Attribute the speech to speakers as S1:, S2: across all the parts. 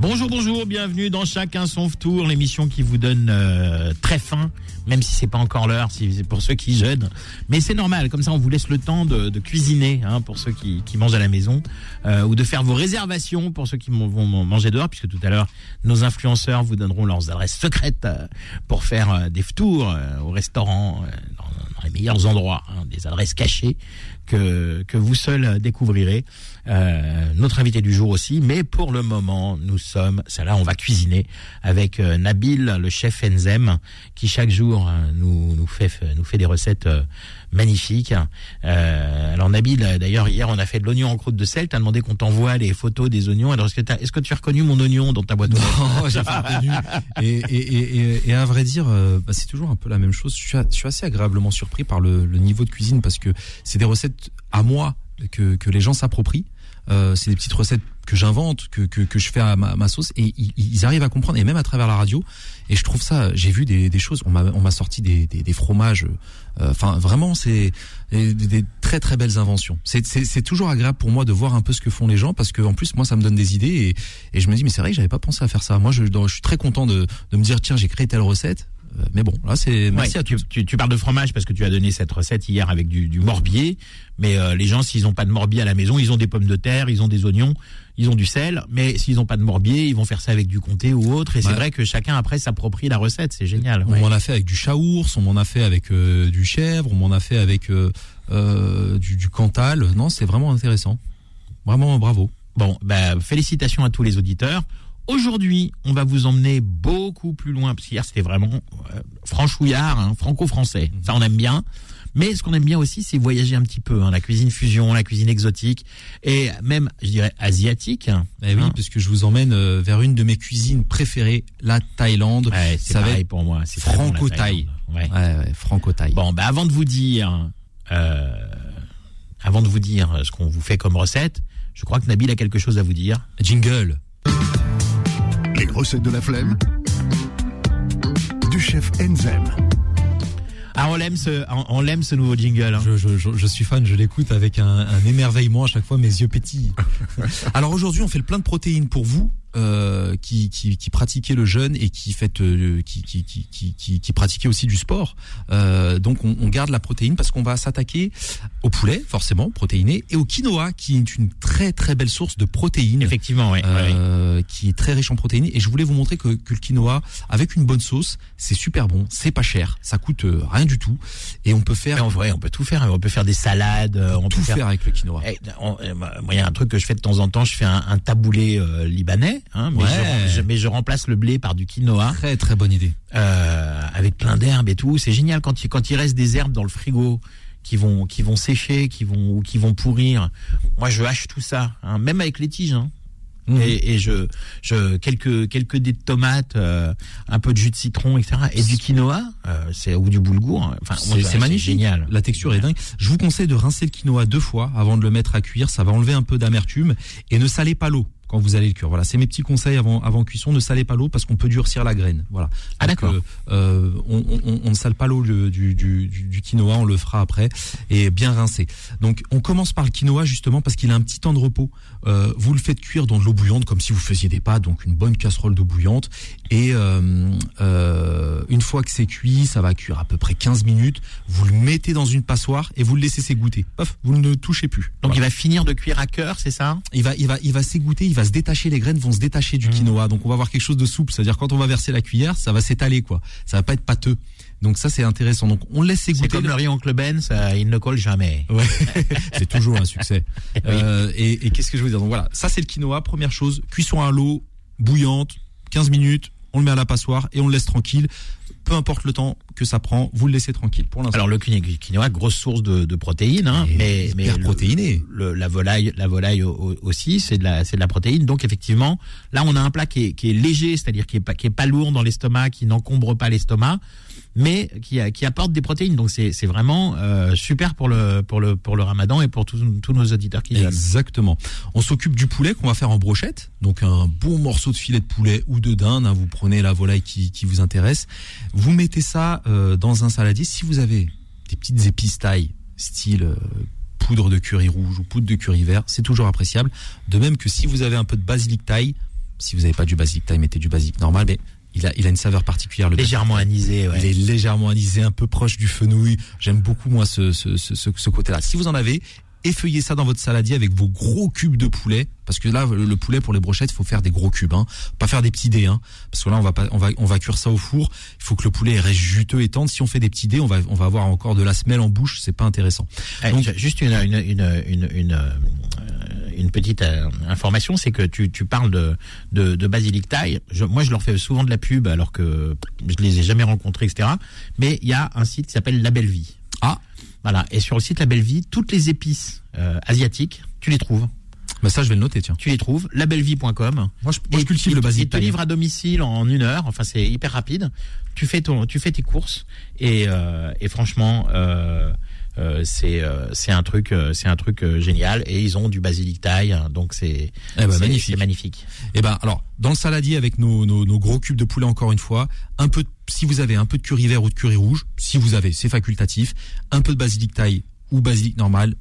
S1: Bonjour, bonjour, bienvenue dans Chacun son tour, l'émission qui vous donne euh, très faim, même si c'est pas encore l'heure, si c'est pour ceux qui jeûnent. Mais c'est normal, comme ça on vous laisse le temps de, de cuisiner hein, pour ceux qui, qui, mangent à la maison, euh, ou de faire vos réservations pour ceux qui vont manger dehors, puisque tout à l'heure nos influenceurs vous donneront leurs adresses secrètes euh, pour faire euh, des tours euh, au restaurant, dans, dans, les meilleurs endroits, hein, des adresses cachées que, que vous seuls découvrirez. Euh, notre invité du jour aussi, mais pour le moment, nous sommes, ça là, on va cuisiner avec euh, Nabil, le chef Enzem, qui chaque jour euh, nous, nous, fait, nous fait des recettes magnifiques. Alors Nabil, d'ailleurs, hier, on a fait de l'oignon en croûte de sel, t'as demandé qu'on t'envoie les photos des oignons. Alors, est-ce que, est-ce que tu as reconnu mon oignon dans ta boîte
S2: Non, j'ai pas reconnu. Et, et, et, et, à vrai dire, bah, c'est toujours un peu la même chose. Je suis, je suis assez agréablement surpris par le, le niveau de cuisine parce que c'est des recettes à moi que, que les gens s'approprient. Euh, c'est des petites recettes que j'invente, que, que, que, je fais à ma, ma sauce, et ils, ils, arrivent à comprendre, et même à travers la radio. Et je trouve ça, j'ai vu des, des choses, on m'a, sorti des, des, des fromages. Enfin, euh, vraiment, c'est des, des, très très belles inventions. C'est, toujours agréable pour moi de voir un peu ce que font les gens, parce que en plus, moi, ça me donne des idées, et, et je me dis, mais c'est vrai j'avais pas pensé à faire ça. Moi, je, je suis très content de, de me dire, tiens, j'ai créé telle recette. Mais bon, là c'est merci
S1: ouais,
S2: à
S1: tu, tu, tu, parles de fromage parce que tu as donné cette recette hier avec du, du morbier. Mais euh, les gens, s'ils n'ont pas de morbier à la maison, ils ont des pommes de terre, ils ont des oignons, ils ont du sel. Mais s'ils n'ont pas de morbier, ils vont faire ça avec du comté ou autre. Et ouais. c'est vrai que chacun après s'approprie la recette. C'est génial.
S2: On ouais. m'en a fait avec du chaours, on m'en a fait avec euh, du chèvre, on m'en a fait avec euh, du, du cantal. Non, c'est vraiment intéressant. Vraiment bravo.
S1: Bon, bah, félicitations à tous les auditeurs. Aujourd'hui, on va vous emmener beaucoup plus loin, parce qu'hier c'était vraiment euh, franchouillard, hein, franco-français. Ça, on aime bien. Mais ce qu'on aime bien aussi, c'est voyager un petit peu. Hein, la cuisine fusion, la cuisine exotique, et même, je dirais, asiatique.
S2: Eh oui, hein. parce que je vous emmène euh, vers une de mes cuisines préférées, la Thaïlande.
S1: Ouais, c'est pareil pour moi. C'est
S2: franco-thaï.
S1: Ouais,
S2: ouais franco-thaï.
S1: Bon, bah avant de vous dire, euh, avant de vous dire ce qu'on vous fait comme recette, je crois que Nabil a quelque chose à vous dire.
S2: Jingle.
S3: Les recettes de la flemme du chef Enzem.
S1: Ah, on l'aime ce, on l'aime ce nouveau jingle. Hein.
S2: Je, je, je, je, suis fan, je l'écoute avec un, un, émerveillement à chaque fois, mes yeux pétillent. Alors aujourd'hui, on fait le plein de protéines pour vous. Euh, qui, qui, qui pratiquait le jeûne et qui fait euh, qui, qui, qui, qui, qui, pratiquait aussi du sport. Euh, donc on, on, garde la protéine parce qu'on va s'attaquer au poulet forcément protéiné et au quinoa qui est une très très belle source de protéines.
S1: Effectivement, oui.
S2: Euh, qui est très riche en protéines et je voulais vous montrer que, que le quinoa avec une bonne sauce c'est super bon, c'est pas cher, ça coûte euh, rien du tout et on peut faire.
S1: En vrai, on peut tout faire, on peut faire des salades, on,
S2: on
S1: peut
S2: tout faire... faire... avec le quinoa.
S1: Eh, moi, il y a un truc que je fais de temps en temps, je fais un, un taboulé libanais. Hein, mais,
S2: ouais.
S1: je, je, mais je remplace le blé par du quinoa.
S2: Très très bonne idée.
S1: Euh, avec plein d'herbes et tout. C'est génial quand il, quand il reste des herbes dans le frigo qui vont qui vont sécher, qui vont ou qui vont pourrir. Moi, je hache tout ça, hein, même avec les tiges. Hein. Mmh. Et, et, je, je quelques quelques dés de tomates, euh, un peu de jus de citron, etc. Et du quinoa, euh, c'est ou du boulgour. Enfin,
S2: c'est magnifique,
S1: génial.
S2: La texture est dingue. Je vous conseille de rincer le quinoa deux fois avant de le mettre à cuire. Ça va enlever un peu d'amertume et ne salez pas l'eau quand vous allez le cuire. Voilà, c'est mes petits conseils avant avant cuisson. Ne salez pas l'eau parce qu'on peut durcir la graine. Voilà.
S1: Ah d'accord.
S2: Euh, euh, on, on, on, ne sale pas l'eau du, du, du, du, quinoa, on le fera après et bien rincé. Donc on commence par le quinoa justement parce qu'il a un petit temps de repos. Euh, vous le faites cuire dans de l'eau bouillante comme si vous faisiez des pâtes, donc une bonne casserole d'eau bouillante. Et euh, une fois que c'est cuit, ça va cuire à peu près 15 minutes. Vous le mettez dans une passoire et vous le laissez s'égoutter. Paf, vous ne le touchez plus.
S1: Donc voilà. il va finir de cuire à cœur, c'est ça?
S2: Il va, il va, il va s'égoutter. Il va se détacher. Les graines vont se détacher du mmh. quinoa. Donc on va avoir quelque chose de souple. C'est-à-dire quand on va verser la cuillère, ça va s'étaler quoi. Ça va pas être pâteux. Donc ça c'est intéressant. Donc on laisse s'égoutter.
S1: C'est comme le riz oncle Ben, ça, il ne colle jamais.
S2: Ouais, c'est toujours un succès. oui. euh, et, et qu'est-ce que je veux dire? Donc voilà, ça c'est le quinoa. Première chose, cuisson à l'eau bouillante, 15 minutes. On le met à la passoire et on le laisse tranquille. Peu importe le temps que ça prend, vous le laissez tranquille pour l'instant.
S1: Alors le quinoa, grosse source de, de protéines, hein, mais mais
S2: le, protéiné.
S1: Le, la volaille, la volaille aussi, c'est de la c'est de la protéine. Donc effectivement, là on a un plat qui est, qui est léger, c'est-à-dire qui est pas qui est pas lourd dans l'estomac, qui n'encombre pas l'estomac mais qui, apporte des protéines. Donc c'est vraiment euh, super pour le Ramadan et pour tous nos auditeurs qui
S2: Exactement. On s'occupe du poulet qu'on va faire en brochette, donc un bon morceau de filet de poulet ou de dinde. Hein. vous prenez la volaille qui, vous intéresse, vous mettez ça euh, dans un saladier. Si vous avez des petites épices style euh, poudre de curry rouge ou poudre de curry vert, c'est toujours appréciable. De même que si vous avez un peu de basilic taille, si vous n'avez pas du basilic taille, mettez du basilic normal, il a, il a une saveur particulière.
S1: Le légèrement anisé,
S2: ouais. Il est légèrement anisé, un peu proche du fenouil. J'aime beaucoup moi ce, ce, ce, ce côté-là. Si vous en avez, effeuillez ça dans votre saladier avec vos gros cubes de poulet parce que là le poulet pour les brochettes il faut faire des gros cubes hein pas faire des petits dés hein parce que là on va pas on va on va cuire ça au four il faut que le poulet reste juteux et tendre si on fait des petits dés on va on va avoir encore de la semelle en bouche c'est pas intéressant
S1: eh, Donc, juste une une une une, une, euh, une petite euh, information c'est que tu, tu parles de de, de basilic thaï moi je leur fais souvent de la pub alors que je les ai jamais rencontrés etc mais il y a un site qui s'appelle La Belle Vie
S2: ah
S1: voilà. Et sur le site La Belle Vie, toutes les épices euh, asiatiques, tu les trouves.
S2: Bah ça, je vais le noter, tiens.
S1: Tu les trouves, labellevie.com.
S2: Moi, je, moi, je cultive le basique.
S1: Ils te livrent à domicile en une heure. Enfin, c'est hyper rapide. Tu fais ton, tu fais tes courses et, euh, et franchement, euh, euh, c'est euh, c'est un truc euh, c'est un truc génial et ils ont du basilic thaï hein, donc c'est
S2: eh ben, magnifique.
S1: magnifique.
S2: Et eh ben alors dans le saladier avec nos, nos, nos, gros cubes de poulet encore une fois, un peu si vous avez un peu de curry vert ou de curry rouge, si vous avez c'est facultatif, un peu de basilic thaï ou basilic normal,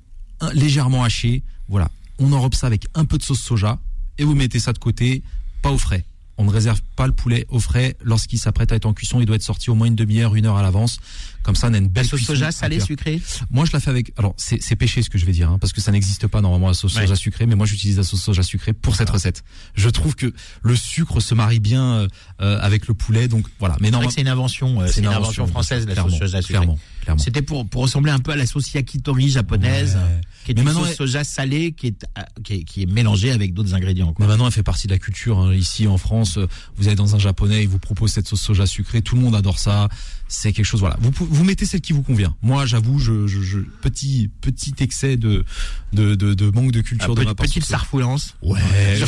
S2: légèrement haché, voilà. On enrobe ça avec un peu de sauce soja et vous mettez ça de côté, pas au frais on ne réserve pas le poulet au frais lorsqu'il s'apprête à être en cuisson. Il doit être sorti au moins une demi-heure, une heure à l'avance. Comme ça, on a une belle
S1: sauce soja salée,
S2: sucrée. Moi, je la fais avec. Alors, c'est péché ce que je vais dire, hein, parce que ça n'existe pas normalement la sauce soja sucrée. Mais moi, j'utilise la sauce soja sucrée pour cette recette. Je trouve que le sucre se marie bien euh, euh, avec le poulet. Donc voilà.
S1: Mais non, c'est une invention. Euh, c'est une, invention française la sauce soja sucrée. Clairement. C'était pour, pour ressembler un peu à la sauce yakitori japonaise, qui est une sauce soja salée qui est, qui est, qui est mélangée avec d'autres ingrédients.
S2: Mais maintenant, elle fait partie de la culture. Hein. Ici en France, vous allez dans un japonais, il vous propose cette sauce soja sucrée, tout le monde adore ça. C'est quelque chose, voilà. Vous, vous mettez celle qui vous convient. Moi, j'avoue, je, je, je, petit petit excès de de, de, de manque de culture de ma
S1: part. Petite sarfoulance.
S2: Ouais.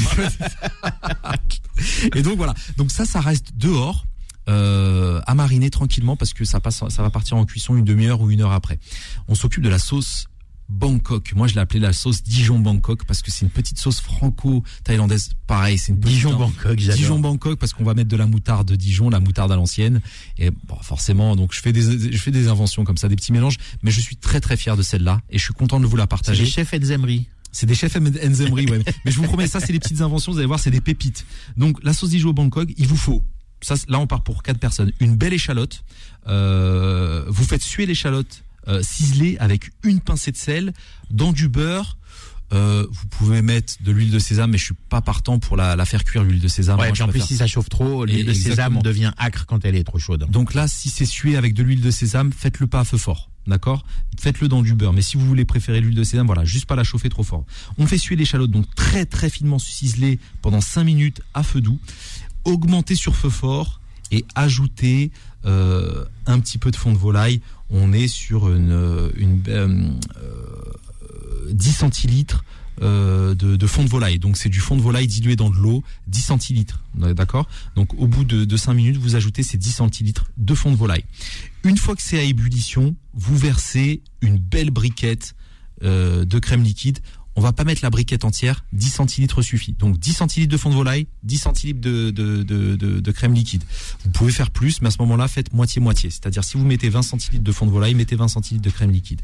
S2: Et donc voilà. Donc ça, ça reste dehors euh, à mariner tranquillement parce que ça passe, ça va partir en cuisson une demi-heure ou une heure après. On s'occupe de la sauce Bangkok. Moi, je l'ai appelée la sauce Dijon Bangkok parce que c'est une petite sauce franco-thaïlandaise. Pareil, c'est une
S1: Dijon Bangkok.
S2: Dijon Bangkok parce qu'on va mettre de la moutarde de Dijon, la moutarde à l'ancienne. Et bon, forcément, donc je fais des, je fais des inventions comme ça, des petits mélanges. Mais je suis très très fier de celle-là et je suis content de vous la partager.
S1: C'est des chefs Enzemri.
S2: C'est des chefs Enzemri, ouais. Mais je vous promets, ça, c'est des petites inventions. Vous allez voir, c'est des pépites. Donc, la sauce Dijon Bangkok, il vous faut ça, là on part pour quatre personnes. Une belle échalote. Euh, vous faites suer l'échalote euh, ciselée avec une pincée de sel dans du beurre. Euh, vous pouvez mettre de l'huile de sésame, mais je suis pas partant pour la, la faire cuire l'huile de sésame.
S1: Ouais, en plus si ça chauffe trop, l'huile de sésame devient acre quand elle est trop chaude.
S2: Donc là, si c'est sué avec de l'huile de sésame, faites-le pas à feu fort, d'accord? Faites-le dans du beurre. Mais si vous voulez préférer l'huile de sésame, voilà, juste pas la chauffer trop fort. On fait suer l'échalote donc très très finement ciselée pendant 5 minutes à feu doux augmenter sur feu fort et ajouter euh, un petit peu de fond de volaille. On est sur une, une 10 euh, centilitres euh, de, de, fond de volaille. Donc c'est du fond de volaille dilué dans de l'eau, 10 centilitres. D'accord? Donc au bout de, de 5 minutes, vous ajoutez ces 10 centilitres de fond de volaille. Une fois que c'est à ébullition, vous versez une belle briquette de crème liquide on va pas mettre la briquette entière, 10 centilitres suffit. Donc 10 centilitres de fond de volaille, 10 centilitres de, crème liquide. Vous pouvez faire plus, mais à ce moment-là, faites moitié-moitié. C'est-à-dire si vous mettez 20 centilitres de fond de volaille, mettez 20 centilitres de crème liquide.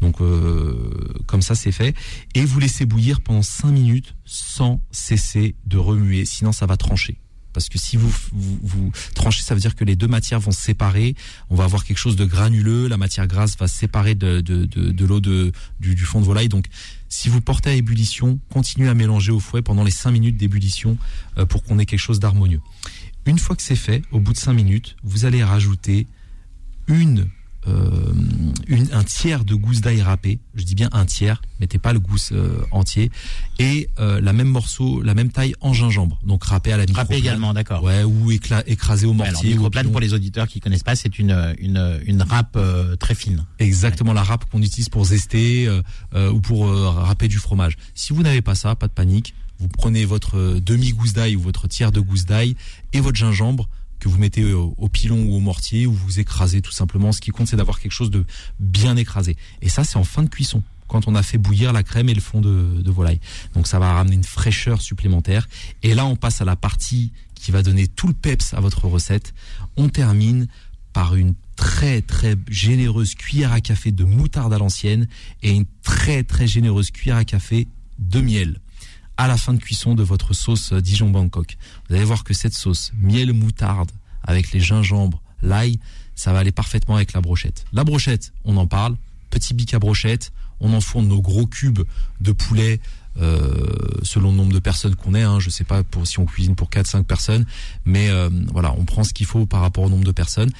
S2: Donc euh, comme ça, c'est fait. Et vous laissez bouillir pendant 5 minutes sans cesser de remuer, sinon ça va trancher parce que si vous, vous, tranchez, ça veut dire que les deux matières vont se séparer. On va avoir quelque chose de granuleux. La matière grasse va se séparer de, de, de, l'eau du, du, fond de volaille. Donc, si vous portez à ébullition, continuez à mélanger au fouet pendant les 5 minutes d'ébullition euh, pour qu'on ait quelque chose d'harmonieux. Une fois que c'est fait, au bout de 5 minutes, vous allez rajouter une une, un tiers de gousse d'ail râpé. Je dis bien un tiers, mettez pas le gousse euh, entier. Et euh, la même morceau, la même taille en gingembre, donc râpé à la micro.
S1: Râpé également, d'accord.
S2: Ouais, ou écrasé au mortier.
S1: Alors, pour les auditeurs qui connaissent pas, c'est une une une râpe très fine.
S2: Exactement, la râpe qu'on utilise pour zester ou pour râper du fromage. Si vous n'avez pas ça, pas de panique. Vous prenez votre demi gousse d'ail ou votre tiers de gousse d'ail et votre gingembre que vous mettez au, pilon ou au mortier ou vous écrasez tout simplement. Ce qui compte, c'est d'avoir quelque chose de bien écrasé. Et ça, c'est en fin de cuisson quand on a fait bouillir la crème et le fond de volaille. Donc ça va ramener une fraîcheur supplémentaire. Et là, on passe à la partie qui va donner tout le peps à votre recette. On termine par une très très généreuse cuillère à café de moutarde à l'ancienne et une très très généreuse cuillère à café de miel à la fin de cuisson de votre sauce Dijon Bangkok. Vous allez voir que cette sauce miel moutarde avec les gingembre, l'ail, ça va aller parfaitement avec la brochette. La brochette, on en parle, petit bic à brochette, on enfourne nos gros cubes de poulet euh, selon le nombre de personnes qu'on est. Hein, je sais pas pour si on cuisine pour 4-5 personnes, mais euh, voilà, on prend ce qu'il faut par rapport au nombre de personnes.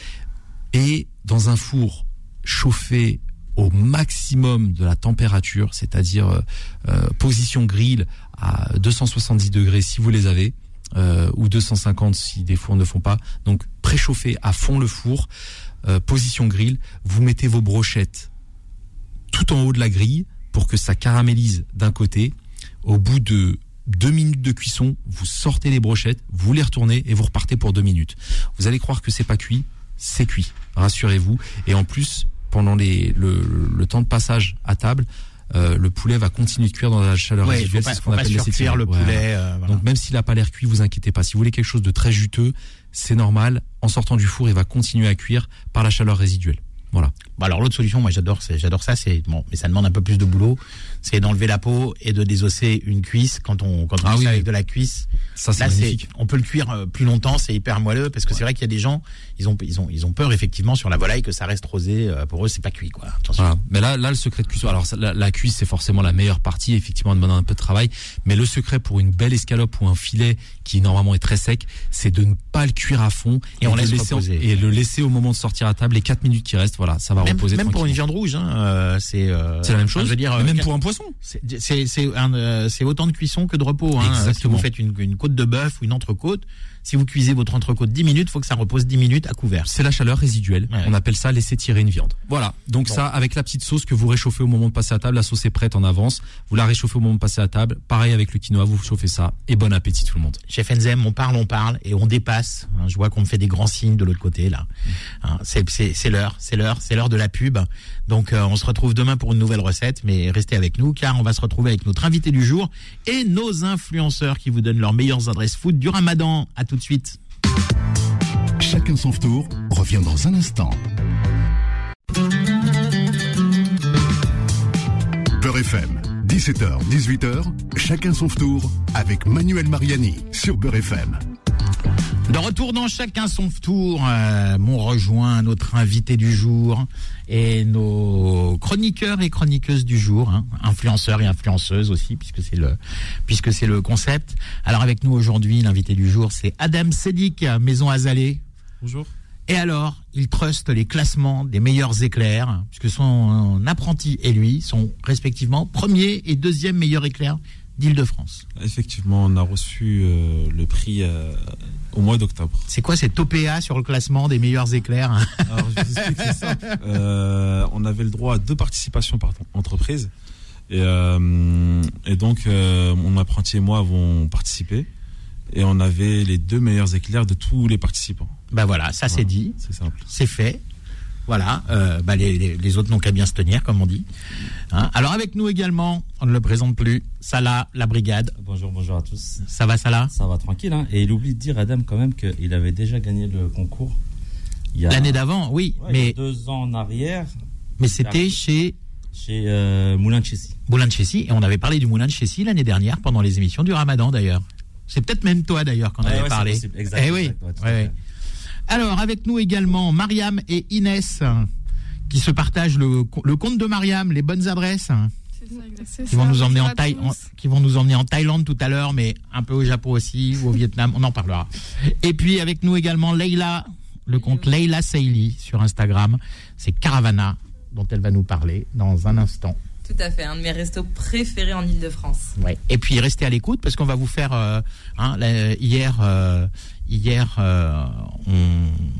S2: Et dans un four chauffé au maximum de la température, c'est-à-dire euh, euh, position grill à 270 degrés si vous les avez, euh, ou 250 si des fours ne font pas. Donc préchauffé à fond le four, euh, position grill, vous mettez vos brochettes tout en haut de la grille pour que ça caramélise d'un côté. Au bout de deux minutes de cuisson, vous sortez les brochettes, vous les retournez et vous repartez pour deux minutes. Vous allez croire que c'est pas cuit, c'est cuit, rassurez-vous. Et en plus, pendant le temps de passage à table, euh, le poulet va continuer de cuire dans la chaleur
S1: Ouais,
S2: résiduelle. c'est ce qu'on appelle les
S1: le
S2: Voilà.
S1: poulet. euh, voilà.
S2: Donc même s'il n'a pas l'air cuit, vous inquiétez pas. Si vous voulez quelque chose de très juteux, c'est normal. En sortant du four, il va continuer à cuire par la chaleur résiduelle. Voilà.
S1: Bon, alors l'autre solution, moi j'adore, j'adore ça, c'est bon, mais ça demande un peu plus de boulot, c'est d'enlever la peau et de désosser une cuisse quand on quand on
S2: Ah oui,
S1: avec
S2: oui.
S1: de la cuisse.
S2: Ça c'est magnifique.
S1: on peut le cuire euh, plus longtemps, c'est hyper moelleux parce que c'est vrai qu'il y a des gens, ils ont ils ont ils ont peur effectivement sur la volaille que ça reste rosé. euh, Pour eux, c'est pas cuit quoi. Attention.
S2: Voilà. Mais là, là, le secret de cuisson. Alors, la, la cuisse, c'est forcément la meilleure partie. Effectivement, elle demande un peu de travail. Mais le secret pour une belle escalope ou un filet qui normalement est très sec, c'est de ne pas le cuire à fond
S1: Et on
S2: de
S1: laisse
S2: laisser
S1: reposer.
S2: et le laisser au moment de sortir à table. Les 4 minutes qui restent, voilà, ça va
S1: Même,
S2: reposer
S1: même pour une viande rouge, hein, euh, c'est euh,
S2: C'est la même chose.
S1: Je veux dire,
S2: Mais
S1: euh,
S2: même pour un poisson.
S1: C'est- euh, c'est autant de cuisson que de repos. Hein. Si vous faites une, une côte de bœuf ou une entrecôte, si vous cuisez votre entrecôte 10 minutes, faut que ça repose 10 minutes à couvert.
S2: C'est la chaleur résiduelle.
S1: Ouais.
S2: On appelle ça laisser tirer une viande. Voilà. Donc
S1: Bon.
S2: ça, avec la petite sauce que vous réchauffez au moment de passer à table, la sauce est prête en avance. Vous la réchauffez au moment de passer à table. Pareil avec le quinoa, vous chauffez ça. Et bon appétit tout le monde.
S1: Chef Enzem, on parle, on parle et on dépasse. Hein, je vois qu'on me fait des grands signes de l'autre côté là. Hein, c'est c'est- c'est l'heure, c'est l'heure, c'est l'heure de la pub. Donc euh, on se retrouve demain pour une nouvelle recette, mais restez avec nous car on va se retrouver avec notre invité du jour et nos influenceurs qui vous donnent leurs meilleures adresses food du Ramadan. À tout de suite.
S3: Chacun son tour revient dans un instant. Beurre FM, 17h, 18h, chacun son tour avec Manuel Mariani sur Beurre FM.
S1: De retour dans chacun son tour, euh, rejoint notre invité du jour et nos chroniqueurs et chroniqueuses du jour, hein, influenceurs et influenceuses aussi, puisque c'est le puisque c'est le concept. Alors avec nous aujourd'hui, l'invité du jour, c'est Adam Sedik, Maison Azalée.
S4: Bonjour.
S1: Et alors, il truste les classements des meilleurs éclairs, puisque son apprenti et lui sont respectivement premier et deuxième meilleur éclair d'Île-de-France.
S4: Effectivement, on a reçu euh, le prix euh, au mois d'octobre.
S1: C'est quoi cet OPA sur le classement des meilleurs éclairs hein?
S4: Alors, je vous explique, c'est simple. Euh, on avait le droit à deux participations par entreprise. Et, et donc, mon apprenti et moi avons participé. Et on avait les deux meilleurs éclairs de tous les participants.
S1: Ben voilà, ça c'est dit.
S4: C'est simple.
S1: c'est fait. Voilà, euh, bah les, les- les autres n'ont qu'à bien se tenir, comme on dit. Hein. Alors avec nous également, on ne le présente plus, Salah, la brigade.
S5: Bonjour, bonjour à tous.
S1: Ça va Salah?
S5: Ça va tranquille, hein Et il oublie de dire, Adam, quand même, qu'il avait déjà gagné le concours.
S1: L'année d'avant, oui,
S5: Ouais, il y a
S1: mais,
S5: deux ans en arrière,
S1: mais c'était chez
S5: chez euh, Moulin de Chessy.
S1: Moulin de Chessy, et on avait parlé du Moulin de Chessy l'année dernière pendant les émissions du Ramadan d'ailleurs. C'est peut-être même toi d'ailleurs qu'on avait
S5: ouais,
S1: parlé.
S5: c'est possible. Exact,
S1: Eh oui.
S5: exact, ouais,
S1: ouais. Alors avec nous également Mariam et Inès qui se partagent le, le compte de Mariam, les bonnes adresses. qui vont nous emmener en Thaï- en- qui vont nous emmener en Thaïlande tout à l'heure, mais un peu au Japon aussi ou au Vietnam, on en parlera. Et puis avec nous également Leila, le compte Leila Seili sur Instagram, c'est Caravana dont elle va nous parler dans un instant.
S6: Tout à fait, un de mes restos préférés en Ile-de-France.
S1: Ouais. Et puis restez à l'écoute parce qu'on va vous faire euh, hein, la- hier euh, Hier, euh, on,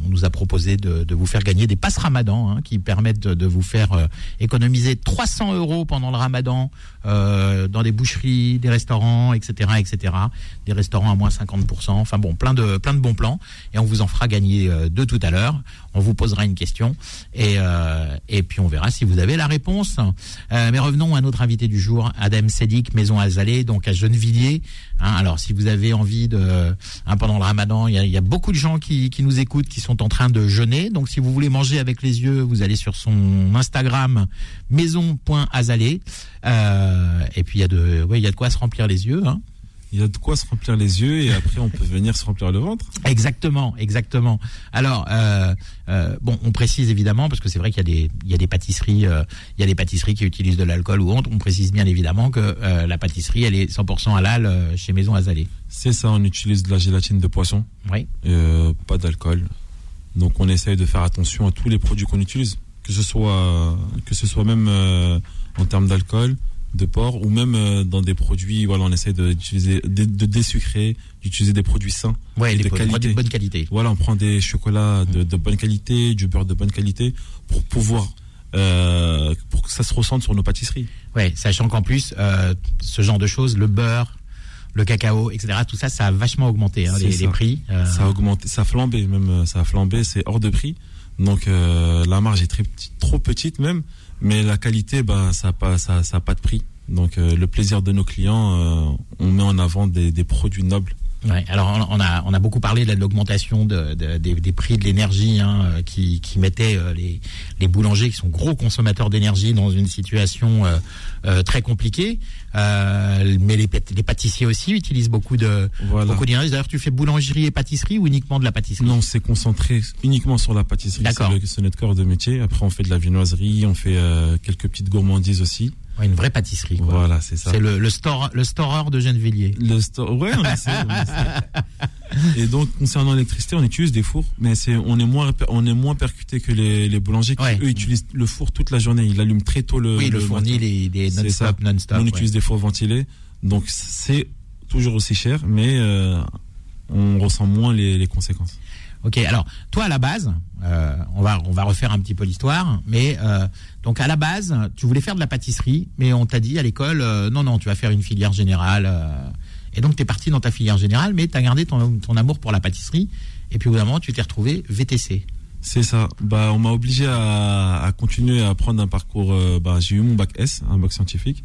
S1: nous a proposé de, vous faire gagner des passes Ramadan hein, qui permettent de, vous faire euh, économiser 300 euros pendant le Ramadan euh, dans des boucheries, des restaurants, etc., etc. Des restaurants à moins 50%. Enfin bon, plein de bons plans. Et on vous en fera gagner euh, deux tout à l'heure. On vous posera une question et et puis on verra si vous avez la réponse. Mais revenons à notre invité du jour, Adam Sedik, Maison Azalée, donc à Gennevilliers. Hein, alors si vous avez envie de hein, pendant le Ramadan, il y a, beaucoup de gens qui, qui nous écoutent, qui sont en train de jeûner. Donc si vous voulez manger avec les yeux, vous allez sur son Instagram maison.azalée. Euh, et puis il y a de, ouais, il y a de quoi se remplir les yeux. Hein.
S4: Il y a de quoi se remplir les yeux et après on peut venir se remplir le ventre.
S1: Exactement, exactement. Alors euh, euh, bon, on précise évidemment parce que c'est vrai qu'il y a des il y a des pâtisseries euh, il y a des pâtisseries qui utilisent de l'alcool ou autre. On précise bien évidemment que la pâtisserie elle est 100% halal chez Maison Azalée.
S4: C'est ça, on utilise de la gélatine de poisson,
S1: Oui.
S4: pas d'alcool. Donc on essaye de faire attention à tous les produits qu'on utilise, que ce soit que ce soit même en termes d'alcool, de porc ou même euh, dans des produits. Voilà, on essaye de, de, de désucrer, d'utiliser des produits sains.
S1: Ouais,
S4: de
S1: produits
S4: qualité.
S1: de bonne qualité.
S4: Voilà, on prend des chocolats de, de bonne qualité, du beurre de bonne qualité pour pouvoir euh, pour que ça se ressente sur nos pâtisseries.
S1: Ouais, sachant qu'en plus euh, ce genre de choses, le beurre, le cacao, etc. Tout ça, ça a vachement augmenté hein, les, prix. euh,
S4: Ça a augmenté, ça a flambé même, ça a flambé, c'est hors de prix. Donc la marge est très trop petite même, mais la qualité, bah ça a pas, ça, ça a pas de prix. Donc euh, le plaisir de nos clients, euh, on met en avant des produits nobles.
S1: Ouais, alors on a on a beaucoup parlé de l'augmentation de, de- des, des prix de l'énergie hein, euh, qui, qui mettait euh, les, les boulangers qui sont gros consommateurs d'énergie dans une situation euh, euh, très compliquée. Euh, mais les, les pâtissiers aussi utilisent beaucoup de
S4: Voilà.
S1: beaucoup d'énergie. D'ailleurs, tu fais boulangerie et pâtisserie ou uniquement de la pâtisserie?
S4: Non, c'est concentré uniquement sur la pâtisserie.
S1: D'accord.
S4: C'est notre cœur de métier. Après, on fait de la viennoiserie, on fait euh, quelques petites gourmandises aussi.
S1: Ouais, une vraie pâtisserie. quoi.
S4: Voilà, c'est ça.
S1: C'est le, le store le storer de Gennevilliers.
S4: Le store, ouais, on essaie, on essaie. Et donc, concernant l'électricité, on utilise des fours, mais c'est, on est moins, on est moins percuté que les, les boulangers qui,
S1: Ouais.
S4: eux, utilisent le four toute la journée. Ils allument très tôt le,
S1: oui, le,
S4: le
S1: des
S4: C'est ça.
S1: non-stop, non-stop.
S4: on
S1: ouais.
S4: utilise des fours ventilés. Donc, c'est toujours aussi cher, mais, euh, on ressent moins les, les conséquences.
S1: Ok, alors toi à la base, euh, on va on va refaire un petit peu l'histoire, mais euh, donc à la base, tu voulais faire de la pâtisserie, mais on t'a dit à l'école, euh, non non, tu vas faire une filière générale, et donc tu es parti dans ta filière générale, mais tu as gardé ton, ton amour pour la pâtisserie, et puis au bout d'un moment tu t'es retrouvé VTC.
S4: C'est ça. Bah, on m'a obligé à, continuer à prendre un parcours. bah, j'ai eu mon bac S, un bac scientifique.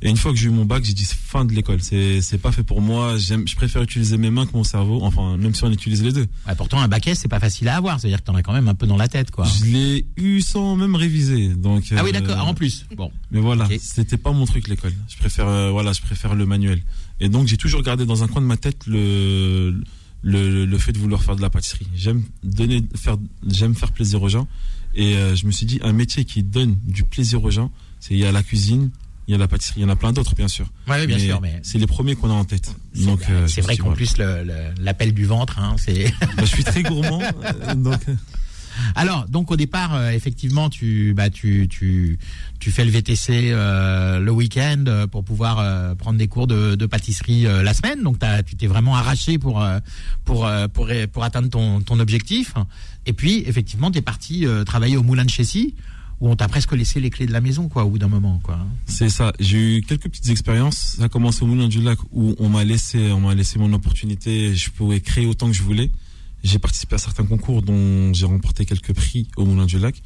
S4: Et une fois que j'ai eu mon bac, j'ai dit fin de l'école. C'est, c'est pas fait pour moi. J'aime, je préfère utiliser mes mains que mon cerveau. Enfin, même si on utilise les deux.
S1: Ouais, pourtant un bac S c'est pas facile à avoir, c'est-à-dire que t'en as quand même un peu dans la tête quoi.
S4: Je l'ai eu sans même réviser. Donc.
S1: Ah oui
S4: euh,
S1: d'accord, en plus. Bon.
S4: Mais voilà,
S1: Ok.
S4: c'était pas mon truc l'école. Je préfère, euh, voilà, je préfère le manuel. Et donc j'ai toujours gardé dans un coin de ma tête le le, le fait de vouloir faire de la pâtisserie. J'aime donner, faire, j'aime faire plaisir aux gens. Et euh, je me suis dit un métier qui donne du plaisir aux gens, c'est il y a la cuisine, il y a la pâtisserie, il y en a plein d'autres bien sûr.
S1: Ouais, bien
S4: Mais
S1: sûr, mais
S4: c'est les premiers qu'on a en tête.
S1: c'est
S4: Donc euh,
S1: c'est vrai qu'en plus l'appel du ventre, hein, c'est.
S4: Bah, je suis très gourmand, euh, donc euh,
S1: Alors, donc au départ, euh, effectivement, tu, bah, tu, tu, tu fais le VTC euh, le week-end euh, pour pouvoir prendre des cours de, de pâtisserie la semaine. Donc, tu t'es vraiment arraché pour, pour, pour, pour atteindre ton, ton objectif. Et puis, effectivement, tu es parti travailler au Moulin de Chessy, où on t'a presque laissé les clés de la maison, quoi, au bout d'un moment, quoi.
S4: C'est ça. J'ai eu quelques petites expériences. Ça a commencé au Moulin du Lac où on m'a laissé, on m'a laissé mon opportunité. Je pouvais créer autant que je voulais. J'ai participé à certains concours dont j'ai remporté quelques prix au Moulin du Lac.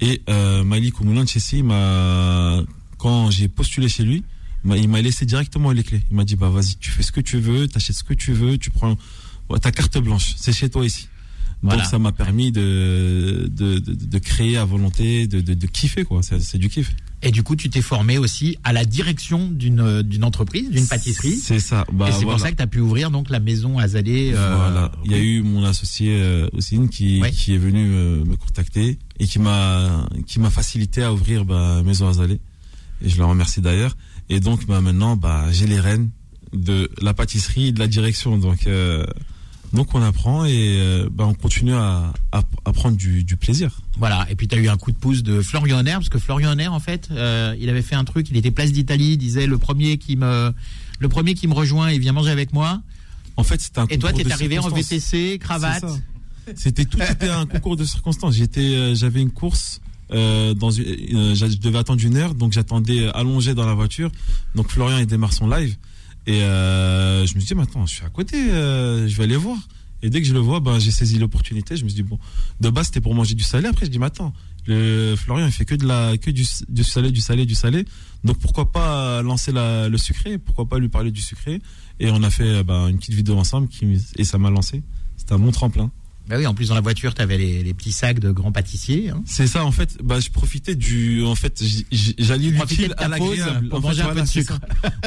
S4: Et euh, Malik au Moulin de Chessy m'a, quand j'ai postulé chez lui, il m'a laissé directement les clés. Il m'a dit bah vas-y, tu fais ce que tu veux, t'achètes ce que tu veux, tu prends ta carte blanche. C'est chez toi ici.
S1: Voilà.
S4: Donc ça m'a permis de, de, de, de créer à volonté, de, de, de kiffer quoi. C'est du kiff.
S1: Et du coup, tu t'es formé aussi à la direction d'une euh, d'une entreprise, d'une pâtisserie.
S4: C'est ça. Bah,
S1: et c'est
S4: voilà.
S1: pour ça que tu as pu ouvrir donc la maison Azalée. euh,
S4: voilà. Il y a eu mon associé euh, Ossine qui,
S1: Ouais.
S4: qui est venu me, me contacter et qui m'a qui m'a facilité à ouvrir bah, Maison Azalée. Et je le remercie d'ailleurs. Et donc bah, maintenant bah, j'ai les rênes de la pâtisserie et de la direction. Donc euh, donc on apprend et euh, bah, on continue à, à, à prendre du, du plaisir.
S1: Voilà, et puis tu as eu un coup de pouce de Florian Honner, parce que Florian Honner, en fait, euh, il avait fait un truc, il était place d'Italie, il disait le premier qui me le premier qui me rejoint, il vient manger avec moi.
S4: En fait, c'était un
S1: Et toi, t'es
S4: de
S1: arrivé en. VTC, cravate.
S4: C'était tout était un concours de circonstances. J'étais, euh, j'avais une course. Euh, dans une, je devais attendre une heure, donc j'attendais allongé dans la voiture. Donc Florian il démarre son live et euh, je me suis dit, attends, je suis à côté, euh, je vais aller voir. Et dès que je le vois, ben j'ai saisi l'opportunité. Je me suis dit bon, de base c'était pour manger du salé. Après je dis, mais attends, le Florian il fait que de la, que du, salé, du salé, du salé. Donc pourquoi pas lancer la, le sucré? Pourquoi pas lui parler du sucré? Et on a fait ben, une petite vidéo ensemble et ça m'a lancé. C'était un bon tremplin.
S1: Bah oui, en plus dans la voiture, t'avais les, les petits sacs de grands pâtissiers. hein.
S4: C'est ça en fait. Bah je profitais du, en fait, j- j- j'alliais
S1: Profitais
S4: l'utile à l'agréable.
S1: pour
S4: En fait,
S1: manger un peu de sucre.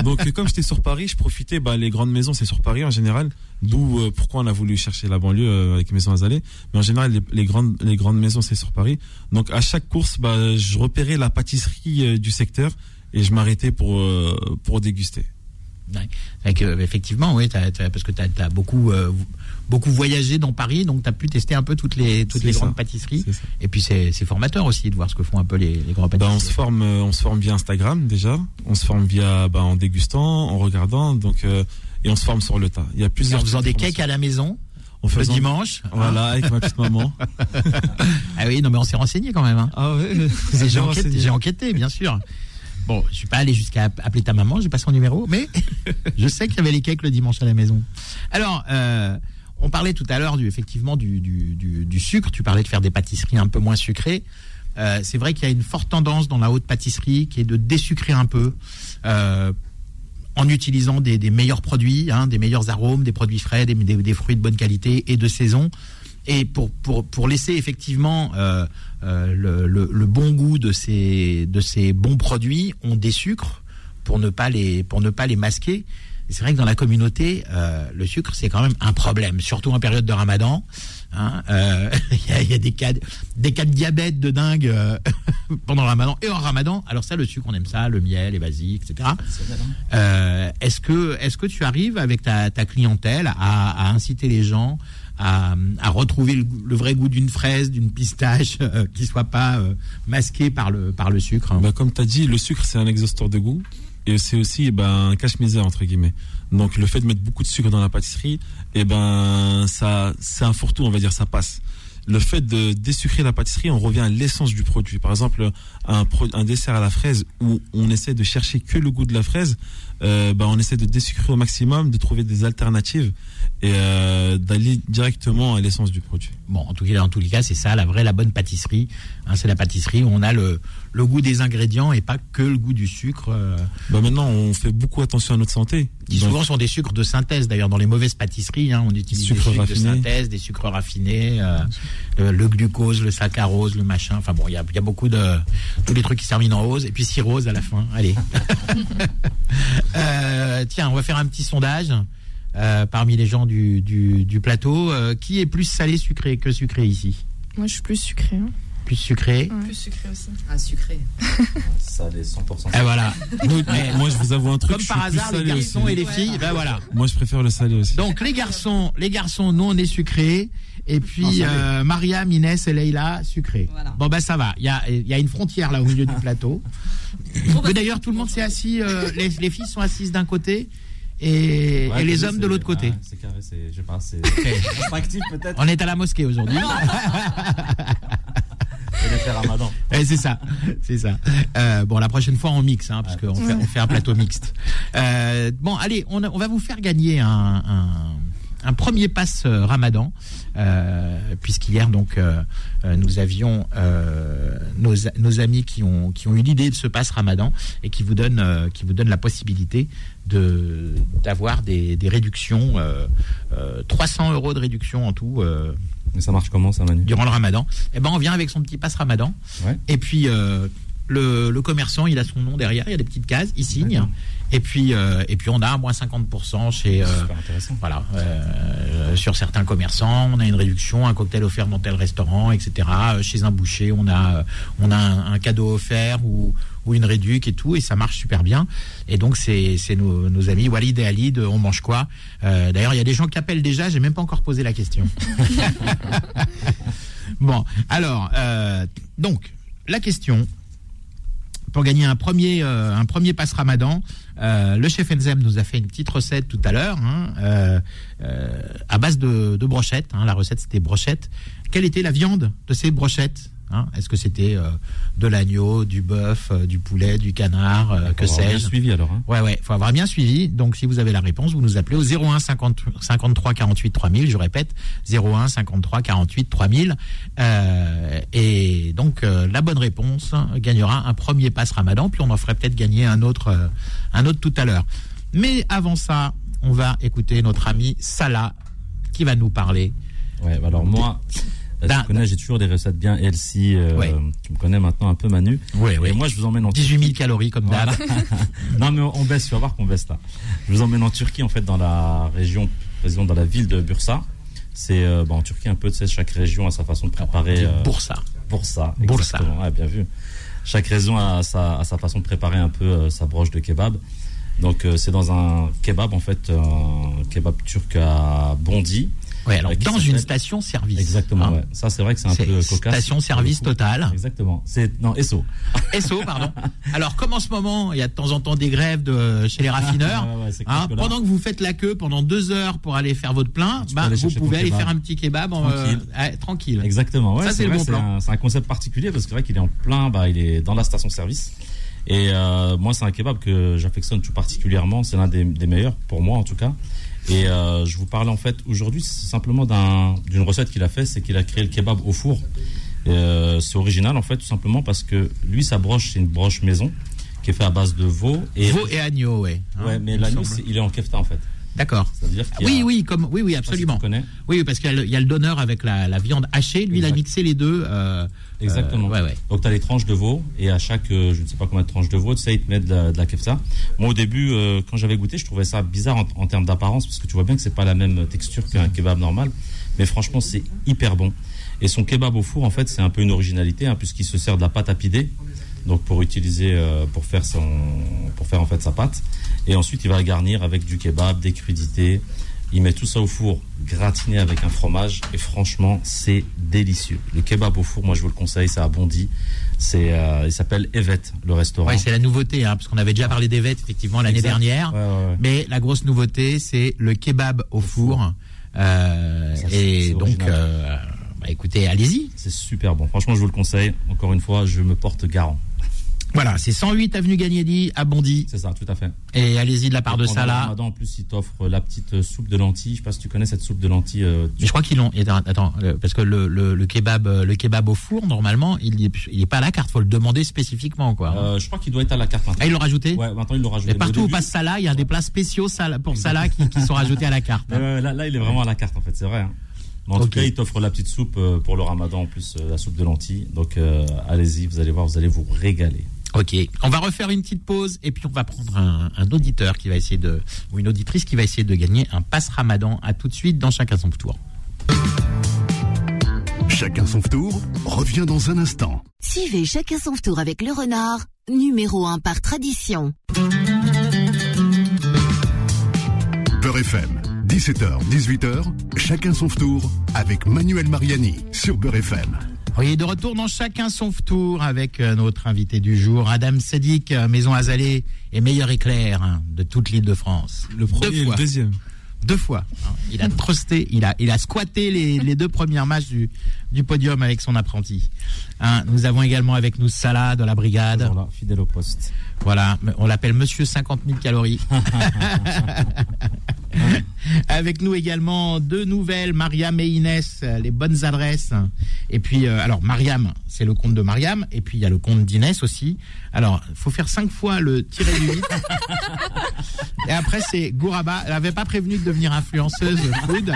S4: Donc comme j'étais sur Paris, je profitais. Bah les grandes maisons, c'est sur Paris en général. D'où euh, pourquoi on a voulu chercher la banlieue euh, avec Maison Azalée. Mais en général, les, les grandes les grandes maisons, c'est sur Paris. Donc à chaque course, bah je repérais la pâtisserie euh, du secteur et je m'arrêtais pour euh, pour déguster.
S1: Fait que, effectivement, oui, parce que tu as, beaucoup, beaucoup voyagé dans Paris, donc tu as pu tester un peu toutes les, toutes les
S4: ça.
S1: grandes pâtisseries. Et puis c'est formateur aussi de voir ce que font un peu les, les grands
S4: Bah,
S1: pâtissiers.
S4: on se forme, euh, on se forme via Instagram déjà. On se forme via, bah, en dégustant, en regardant, donc euh, et on se forme sur le tas. Il y a plusieurs.
S1: en faisant des cakes à la maison,
S4: En
S1: le
S4: faisant-
S1: dimanche. hein.
S4: Voilà, avec ma petite maman.
S1: Ah oui, non, mais on s'est renseigné quand même. Hein.
S4: Ah.
S1: J'ai enquêté, bien sûr. Bon, je suis pas allé jusqu'à appeler ta maman, j'ai pas son numéro, mais je sais qu'il y avait les cakes le dimanche à la maison. Alors, euh, on parlait tout à l'heure du, effectivement du, du, du, sucre. Tu parlais de faire des pâtisseries un peu moins sucrées. Euh, c'est vrai qu'il y a une forte tendance dans la haute pâtisserie qui est de désucrer un peu. Euh, en utilisant des, meilleurs produits, hein, des meilleurs arômes, des produits frais, des, des- fruits de bonne qualité et de saison. Et pour, pour, pour laisser effectivement euh, le, le, le bon goût de ces, de ces bons produits, on désucre pour ne pas les, pour ne pas les masquer. C'est vrai que dans la communauté, euh, le sucre, c'est quand même un problème, surtout en période de ramadan. hein. Euh, Il y, a, des cas, de- diabète de dingue euh, pendant le ramadan et en ramadan. Alors ça, le sucre, on aime ça, le miel, les basiques, etc. Est-ce que est-ce que tu arrives avec ta, clientèle à, inciter les gens à, retrouver le, vrai goût d'une fraise, d'une pistache, qui soit pas masqué par le sucre?
S4: Bah, comme tu as dit, le sucre, c'est un exhausteur de goût. Et c'est aussi ben, un cache-misère, entre guillemets. Donc, le fait de mettre beaucoup de sucre dans la pâtisserie, et ben, ça, c'est un fourre-tout, on va dire, ça passe. Le fait de désucrer la pâtisserie, on revient à l'essence du produit. Par exemple, un dessert à la fraise où on essaie de chercher que le goût de la fraise, euh, ben, on essaie de désucrer au maximum, de trouver des alternatives et euh, d'aller directement à l'essence du produit.
S1: Bon, en tout cas, en tous les cas, c'est ça la vraie, la bonne pâtisserie. Hein, c'est la pâtisserie où on a le, le goût des ingrédients et pas que le goût du sucre. euh,
S4: Ben, maintenant, on fait beaucoup attention à notre santé.
S1: qui
S4: Donc,
S1: souvent sont des sucres de synthèse. D'ailleurs, dans les mauvaises pâtisseries, hein, on utilise
S4: Sucres
S1: des sucres
S4: raffinés.
S1: de synthèse, des sucres raffinés, euh, le, le glucose, le saccharose, le machin. Enfin bon, il y a, il y a beaucoup de tous les trucs qui se terminent en rose et puis cirrhose à la fin. Allez. Euh, tiens, on va faire un petit sondage euh, parmi les gens du, du, du plateau. Euh, qui est plus salé sucré que sucré ici?
S7: Moi, je suis plus sucrée. hein.
S1: Plus sucré.
S6: Plus sucré aussi.
S8: Ah, sucré.
S5: Ça, les 100%.
S1: Et voilà. Nous, mais
S4: Moi, je vous avoue un truc.
S1: comme par hasard, les
S4: salé
S1: garçons
S4: aussi.
S1: et les filles, ben voilà.
S4: Moi, je préfère le salé aussi.
S1: Donc les garçons, les garçons, nous on est sucrés. Et puis
S4: salé.
S1: euh, Mariam, Inès et Leïla, sucrés.
S8: Voilà.
S1: Bon bah ça va. Il y a, il y a une frontière là au milieu du plateau. Mais d'ailleurs tout le monde s'est assis. euh, les, les filles sont assises d'un côté et,
S5: Ouais,
S1: et les hommes de l'autre côté.
S5: ouais, c'est carré, c'est, je sais pas, c'est instinctif peut-être.
S1: On est à la mosquée aujourd'hui.
S5: C'est ramadan.
S1: Ça, c'est ça. Euh, bon, la prochaine fois on mixe, hein, parce qu'on fait, on fait un plateau mixte. Euh, bon, allez, on, va vous faire gagner un, un, un premier pass euh, Ramadan, euh, puisqu'hier donc nous avions nos, nos amis qui ont qui ont eu l'idée de ce pass Ramadan et qui vous donnent euh, qui vous la possibilité de d'avoir des, des réductions, euh, euh, 300 euros de réduction en tout.
S5: Mais ça marche comment ça, Manu?
S1: Durant le ramadan, eh ben on vient avec son petit passe ramadan.
S5: Ouais.
S1: Et puis euh, le, le commerçant, il a son nom derrière, il y a des petites cases, il signe. Et puis euh, et puis on a un moins 50% chez euh, voilà euh, sur certains commerçants, on a une réduction, un cocktail offert dans tel restaurant, etc. Euh, Chez un boucher, on a on a un, un cadeau offert ou ou une réduc et tout, et ça marche super bien. Et donc c'est nos, nos amis Walid et Ali de On mange quoi. D'ailleurs, il y a des gens qui appellent déjà, j'ai même pas encore posé la question. Bon, alors, donc, la question, pour gagner un premier, euh, passe Ramadan. Euh, le chef Enzem nous a fait une petite recette tout à l'heure, hein, euh, à base de, de brochettes. hein. la recette, c'était brochettes. Quelle était la viande de ces brochettes? Hein Est-ce que c'était euh, de l'agneau, du bœuf, euh, du poulet, du canard, euh, que
S5: Faut avoir bien
S1: sais-je
S5: suivi alors. Hein.
S1: Ouais, ouais, faut avoir bien suivi. Donc, si vous avez la réponse, vous nous appelez au 01 50 53 48 3000. Je répète, 01 53 48 3000. Euh, et donc, la bonne réponse gagnera un premier passe Ramadan. Puis, on en ferait peut-être gagner un autre, un autre tout à l'heure. Mais avant ça, on va écouter notre ami Salah qui va nous parler.
S5: Ouais, bah alors moi,
S1: D'un-
S5: tu connais, j'ai toujours des recettes bien healthy. Euh,
S1: Ouais.
S5: Tu me connais maintenant un peu Manu.
S1: Ouais,
S5: Et moi, je vous emmène en
S1: 18 000 calories comme d'hab.
S5: non, mais on baisse, tu vas voir qu'on baisse là. Je vous emmène en Turquie, en fait, dans la région, dans la ville de Bursa. C'est euh, bah, en Turquie un peu, tu sais, chaque région a sa façon de préparer. euh. Bursa.
S1: Bursa.
S5: exactement. Ouais, bien vu. Chaque région a sa, a sa façon de préparer un peu euh, sa broche de kebab. Donc, c'est dans un kebab, en fait, un kebab turc à Bondy.
S1: Ouais, alors, dans une station-service.
S5: Exactement,
S1: Hein.
S5: ouais. Ça, c'est vrai que c'est un peu cocasse.
S1: station-service totale.
S5: Exactement. C'est, non, SO.
S1: SO, pardon. Alors, comme en ce moment, il y a de temps en temps des grèves de, chez les raffineurs,
S5: Ouais, ouais,
S1: hein,
S5: que
S1: pendant que vous faites la queue pendant deux heures pour aller faire votre plein, bah, vous pouvez aller
S5: kebab.
S1: faire un petit kebab en,
S5: Tranquille.
S1: euh, tranquille.
S5: Exactement. Ouais,
S1: Ça, c'est le bon plan.
S5: un- C'est un concept particulier parce que c'est vrai qu'il est en plein, bah, il est dans la station-service. Et euh, moi, c'est un kebab que j'affectionne tout particulièrement. C'est l'un des, des meilleurs pour moi, en tout cas. Et euh, je vous parlais en fait aujourd'hui simplement d'un- d'une recette qu'il a fait, c'est qu'il a créé le kebab au four. Euh, c'est original en fait, tout simplement parce que lui, sa broche, c'est une broche maison qui est faite à base de veau et
S1: Veau et agneau, ouais. Hein,
S5: ouais, mais l'agneau, il est en kefta en fait.
S1: D'accord. Oui,
S5: a-
S1: oui, comme, oui, oui,
S5: si
S1: absolument.
S5: connais.
S1: Oui, parce qu'il y a le, il y a le donneur avec la, la viande hachée. Lui, il a mixé les deux. euh,
S5: Exactement.
S1: euh, ouais, ouais.
S5: Donc tu as les tranches de veau et à chaque, euh, je ne sais pas combien de tranches de veau, tu sais, ils te mettent de la, de la kefta. Moi au début, euh, quand j'avais goûté, je trouvais ça bizarre en, en termes d'apparence parce que tu vois bien que c'est pas la même texture qu'un kebab normal. Mais franchement, c'est hyper bon. Et son kebab au four, en fait, c'est un peu une originalité hein, puisqu'il se sert de la pâte à pider. Donc pour utiliser, euh, pour faire son, pour faire en fait sa pâte. Et ensuite, il va la garnir avec du kebab, des crudités. Il met tout ça au four, gratiné avec un fromage. Et franchement, c'est délicieux. Le kebab au four, moi, je vous le conseille, à Bondy. C'est, euh, il s'appelle Evet, le restaurant.
S1: Ouais, c'est la nouveauté, hein, parce qu'on avait déjà parlé vêtements, effectivement, l'année dernière.
S5: Ouais, ouais, ouais.
S1: Mais la grosse nouveauté, c'est le kebab au four. Euh,
S5: Ça,
S1: et donc, bah, écoutez, allez-y.
S5: C'est super bon. Franchement, je vous le conseille. Encore une fois, je me porte garant.
S1: Voilà, c'est 108 avenue Gagnedi à Bondy.
S5: C'est ça, tout à fait.
S1: Et allez-y de la part de
S5: Et
S1: Salah.
S5: Ramadan, en plus, il t'offre la petite euh, soupe de lentilles. Je sais pas si tu connais cette soupe de lentilles. euh,
S1: Mais je crois qu'ils l'ont. Attends, euh, parce que le, le, le kebab, euh, le kebab au four, normalement, il est, il est pas à la carte. Faut le demander spécifiquement, quoi.
S5: euh, je crois qu'il doit être à la carte
S1: ah,
S5: maintenant.
S1: ils l'ont rajouté.
S5: Ouais, maintenant ils l'ont rajouté.
S1: Et partout où passe Salah, il y a des plats spéciaux pour Salah qui, qui sont rajoutés à la carte.
S5: Ouais, là, là, il est vraiment à la carte en fait, c'est vrai. hein. En tout cas, il t'offre la petite soupe euh, pour le ramadan, en plus euh, la soupe de lentilles. Donc euh, allez-y, vous allez voir, vous allez vous régaler.
S1: Ok, on va refaire une petite pause et puis on va prendre un, un auditeur qui va essayer de ou une auditrice qui va essayer de gagner un passe Ramadan. À tout de suite dans chacun son tour.
S3: Chacun son tour revient dans un instant.
S9: Suivez chacun son tour avec le renard, numéro 1 par tradition.
S3: Beurre FM, 17h, 18h, chacun son tour avec Manuel Mariani sur Beurre FM.
S1: Oui, de retour dans chacun son tour avec euh, notre invité du jour, Adam Sedik, euh, Maison Azalée et meilleur éclair hein, de toute l'île de France.
S4: Le premier
S1: Deux
S4: et
S1: fois.
S4: le deuxième.
S1: Deux fois. Il a trusté, il a, il a squatté les, les deux premières matchs du, du podium avec son apprenti. Hein, nous avons également avec nous Salah de la brigade.
S5: Voilà, fidèle au poste.
S1: Voilà, on l'appelle Monsieur 50 000 calories. Avec nous également deux nouvelles, Mariam et Inès, les bonnes adresses. Et puis, euh, alors Mariam, c'est le compte de Mariam, et puis il y a le compte d'Inès aussi. Alors, il faut faire cinq fois le tiré du 8. et après, c'est Gouraba. Elle n'avait pas prévenu de devenir influenceuse food.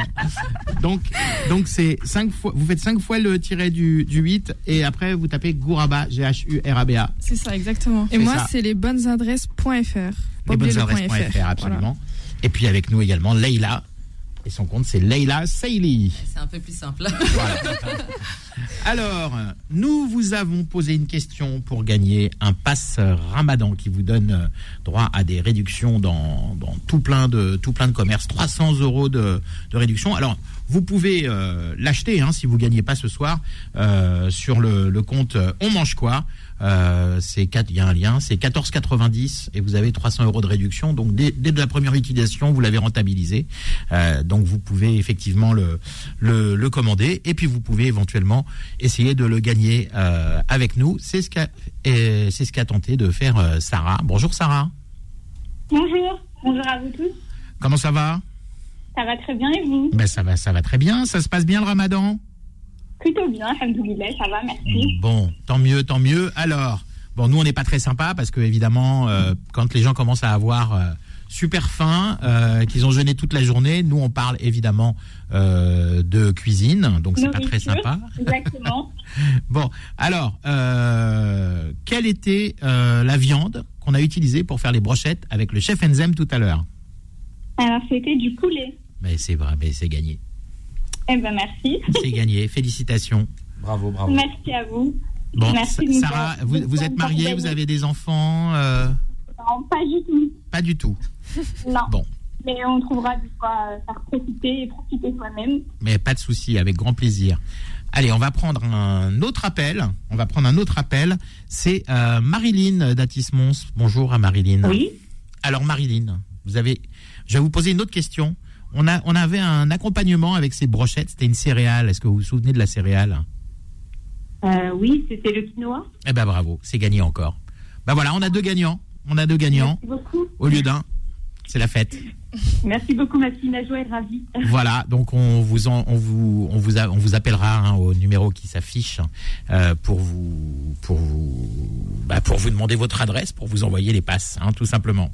S1: Donc, donc c'est cinq fois, vous faites cinq fois le tiré du, du 8, et après, vous tapez Gouraba, G-H-U-R-A-B-A.
S7: C'est ça, exactement. Et moi, c'est les bonnes adresses.fr.
S1: les bonnes adresses.fr, absolument. Et puis avec nous également Leïla. Et son compte, c'est Leïla Seili.
S6: C'est un peu plus simple.
S1: Alors, nous vous avons posé une question pour gagner un pass Ramadan qui vous donne euh, droit à des réductions dans, dans tout plein de tout plein de commerces, 300 euros de, de réduction. Alors, vous pouvez euh, l'acheter hein, si vous gagnez pas ce soir euh, sur le, le compte On mange quoi. Euh, c'est quatre- il y a un lien, c'est 14,90 et vous avez 300 euros de réduction. Donc dès, dès la première utilisation, vous l'avez rentabilisé. Euh, donc vous pouvez effectivement le, le, le commander et puis vous pouvez éventuellement essayer de le gagner euh, avec nous. C'est ce qu'a c'est ce qu'a tenté de faire euh, Sarah. Bonjour Sarah.
S8: Bonjour, bonjour à vous tous.
S1: Comment ça va?
S8: Ça va très bien et vous?
S1: Ben ça va, ça va très bien. Ça se passe bien le Ramadan?
S8: Plutôt bien, alhamdoulilah, ça va, merci.
S1: Bon, tant mieux, tant mieux. Alors, bon, nous on n'est pas très sympa parce que évidemment, euh, quand les gens commencent à avoir euh, super faim, euh, qu'ils ont jeûné toute la journée, nous on parle évidemment de cuisine, donc c'est pas très sympa.
S8: Exactement.
S1: Bon, alors, quelle était la viande qu'on a utilisée pour faire les brochettes avec le chef Enzem tout à l'heure?
S8: Alors, c'était du poulet.
S1: Mais c'est vrai, mais c'est gagné.
S8: Eh ben, merci.
S1: C'est gagné. Félicitations.
S5: Bravo, bravo.
S8: Merci à vous.
S1: Bon,
S8: Merci
S1: Sarah, vous, êtes mariée, vous avez des enfants euh,
S8: Non, pas du tout.
S1: Pas du tout.
S8: Non.
S1: Bon.
S8: Mais on trouvera du quoi euh, faire profiter et profiter soi-même.
S1: Mais pas de souci, avec grand plaisir. Allez, on va prendre un autre appel. On va prendre un autre appel. C'est euh, Marilyn d'Atis-Mons. Bonjour à Marilyn.
S8: Oui.
S1: Alors Marilyn, vous avez, je vais vous poser une autre question. On a, on avait un accompagnement avec ces brochettes. C'était une céréale. Est-ce que vous vous souvenez de la céréale?
S8: Euh, oui, c'était le quinoa.
S1: Eh ben bravo, c'est gagné encore. Ben voilà, on a deux gagnants. On a deux gagnants
S8: Merci beaucoup.
S1: au lieu d'un. C'est la fête.
S8: Merci beaucoup, ma fille Najwa est ravie.
S1: Voilà, donc on vous en- on vous on vous a- on vous appellera hein, au numéro qui s'affiche euh, pour vous pour vous bah, pour vous demander votre adresse pour vous envoyer les passes hein, tout simplement.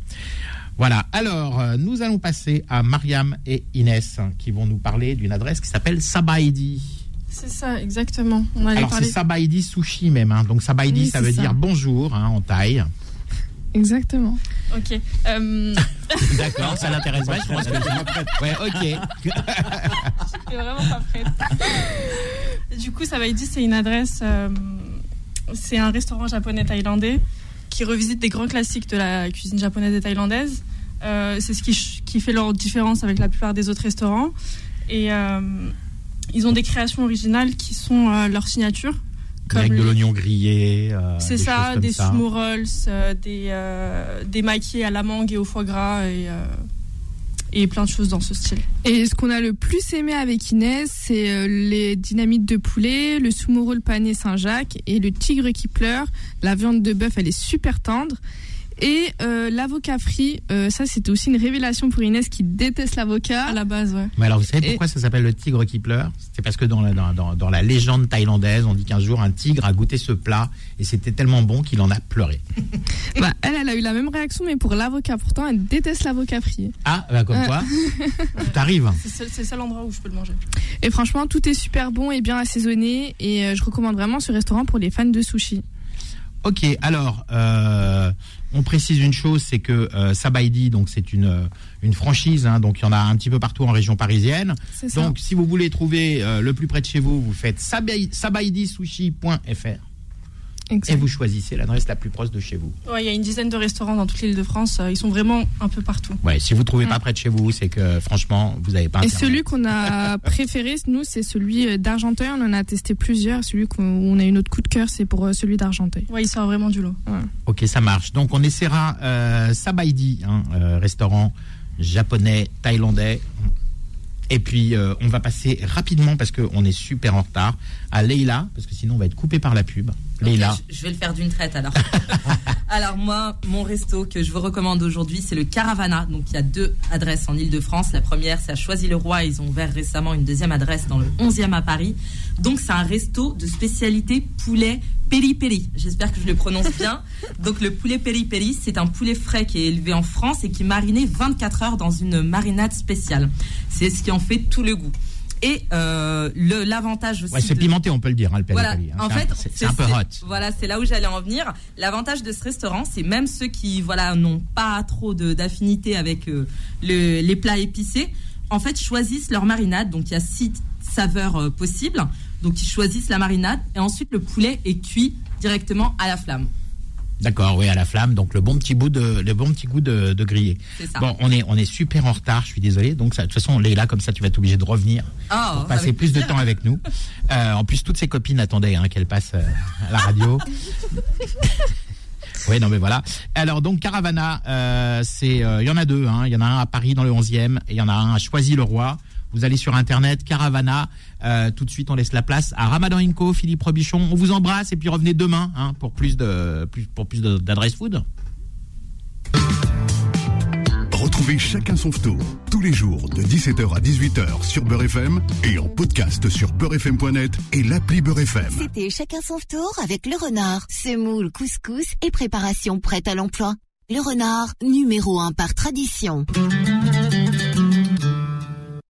S1: Voilà. Alors euh, nous allons passer à Mariam et Inès hein, qui vont nous parler d'une adresse qui s'appelle Sabaidi.
S7: C'est ça, exactement. On
S1: Alors c'est. Sabaidi sushi même. hein. Donc Sabaidi
S7: Oui,
S1: ça veut
S7: ça.
S1: dire bonjour hein, en thaï.
S7: Exactement. Ok. Euh,
S1: D'accord, ça l'intéresse pas. Je pense que ouais, ok.
S7: Je suis vraiment pas prête. du coup, dit, c'est une adresse. euh, c'est un restaurant japonais thaïlandais qui revisite des grands classiques de la cuisine japonaise et thaïlandaise. Euh, c'est ce qui, fait leur différence avec la plupart des autres restaurants. Et euh, ils ont des créations originales qui sont euh, leur signature.
S1: Avec de l'oignon grillé.
S7: C'est
S1: des
S7: ça,
S1: comme
S7: des
S1: ça.
S7: sumo rolls, des, des maquis à la mangue et au foie gras et, et plein de choses dans ce style.
S10: Et ce qu'on a le plus aimé avec Inès, c'est euh, les dynamites de poulet, le sumo roll pané Saint-Jacques et le tigre qui pleure. La viande de bœuf, elle est super tendre. Et euh, l'avocat frit, euh, ça c'était aussi une révélation pour Inès qui déteste l'avocat.
S7: À la base, ouais.
S1: Mais alors, vous savez
S10: Et-
S1: pourquoi ça s'appelle le tigre qui pleure? C'est parce que dans la, dans, dans- dans la légende thaïlandaise, on dit qu'un jour, un tigre a goûté ce plat et c'était tellement bon qu'il en a pleuré.
S10: Bah, elle, elle a eu la même réaction, mais pour l'avocat. Pourtant, elle déteste l'avocat frit.
S1: Ah, bah comme
S10: Euh.
S1: quoi, tout arrive.
S7: C'est le seul endroit où je peux le manger.
S10: Et franchement, tout est super bon et bien assaisonné. Et euh, je recommande vraiment ce restaurant pour les fans de sushi.
S1: Ok, alors, euh, on précise une chose, c'est que euh, Sabaidi, donc c'est une, euh, une franchise, hein, donc il y en a un petit peu partout en région parisienne. Donc, si vous voulez trouver euh, le plus près de chez vous, vous faites sabai- sabaidisushi.fr et vous choisissez l'adresse la plus proche de chez vous.
S7: Ouais, il y a une dizaine de restaurants dans toute l'île de France. euh, Ils sont vraiment un peu partout.
S1: Ouais, si vous trouvez pas près de chez vous, c'est que franchement, vous n'avez pas
S10: Et
S1: Internet.
S10: celui qu'on a préféré, nous, c'est celui euh, d'Argenteuil. On en a testé plusieurs. Celui qu'on où on a eu notre coup de cœur, c'est pour euh, celui d'Argenteuil.
S7: Ouais, il sort vraiment du lot.
S1: Ok, ça marche. Donc on essaiera euh, Sabaidi, hein, euh, restaurant japonais, thaïlandais. Et puis euh, on va passer rapidement parce qu'on est super en retard à Leila parce que sinon on va être coupé par la pub. Leila.
S6: je, je vais le faire d'une traite alors. alors moi, mon resto que je vous recommande aujourd'hui, c'est le Caravana. Donc il y a deux adresses en Ile-de-France. La première, c'est à Choisy-le-Roi. Ils ont ouvert récemment une deuxième adresse dans le 11e à Paris. Donc c'est un resto de spécialité poulet peri-peri. J'espère que je le prononce bien. Donc le poulet peri-peri, c'est un poulet frais qui est élevé en France et qui est mariné 24 heures dans une marinade spéciale. C'est ce qui en fait tout le goût. Et euh, l'avantage aussi.
S1: Ouais, c'est
S6: de-
S1: pimenté, on peut le dire. Hein, le peri
S6: voilà.
S1: hein.
S6: En
S1: C'est un-
S6: fait,
S1: c'est un peu hot.
S6: Voilà, c'est là où j'allais en venir. L'avantage de ce restaurant, c'est même ceux qui, voilà, n'ont pas trop d'affinité avec euh, le- les plats épicés, en fait, choisissent leur marinade. Donc, il y a six saveurs euh, possibles. Donc, ils choisissent la marinade et ensuite le poulet est cuit directement à la flamme.
S1: D'accord, oui, à la flamme. Donc le bon petit bout de, le bon petit goût de, de grillé.
S6: Ça.
S1: Bon, on est, on est super en retard. Je suis désolé. Donc ça, de toute façon, Léla, comme ça, tu vas être obligé de revenir
S6: Oh,
S1: pour passer plus de temps avec nous. Euh, en plus, toutes ses copines attendaient hein, qu'elle passe euh, à la radio. Oui, non, mais voilà. Alors donc Caravana, euh, c'est, euh, il y en a deux. hein. Il y en a un à Paris dans le 11e et il y en a un à Choisy-le-Roi. Vous allez sur internet Caravana. Euh, tout de suite, on laisse la place à Ramadan Inco, Philippe Robichon. On vous embrasse et puis revenez demain hein, pour plus de, plus, pour plus de- d'adresse food.
S3: Retrouvez chacun son tour tous les jours de 17h à 18h sur Beurre FM et en podcast sur beurrefm.net et l'appli Beurre FM.
S9: C'était chacun son tour avec le renard, semoule, couscous et préparation prête à l'emploi. Le renard, numéro un par tradition.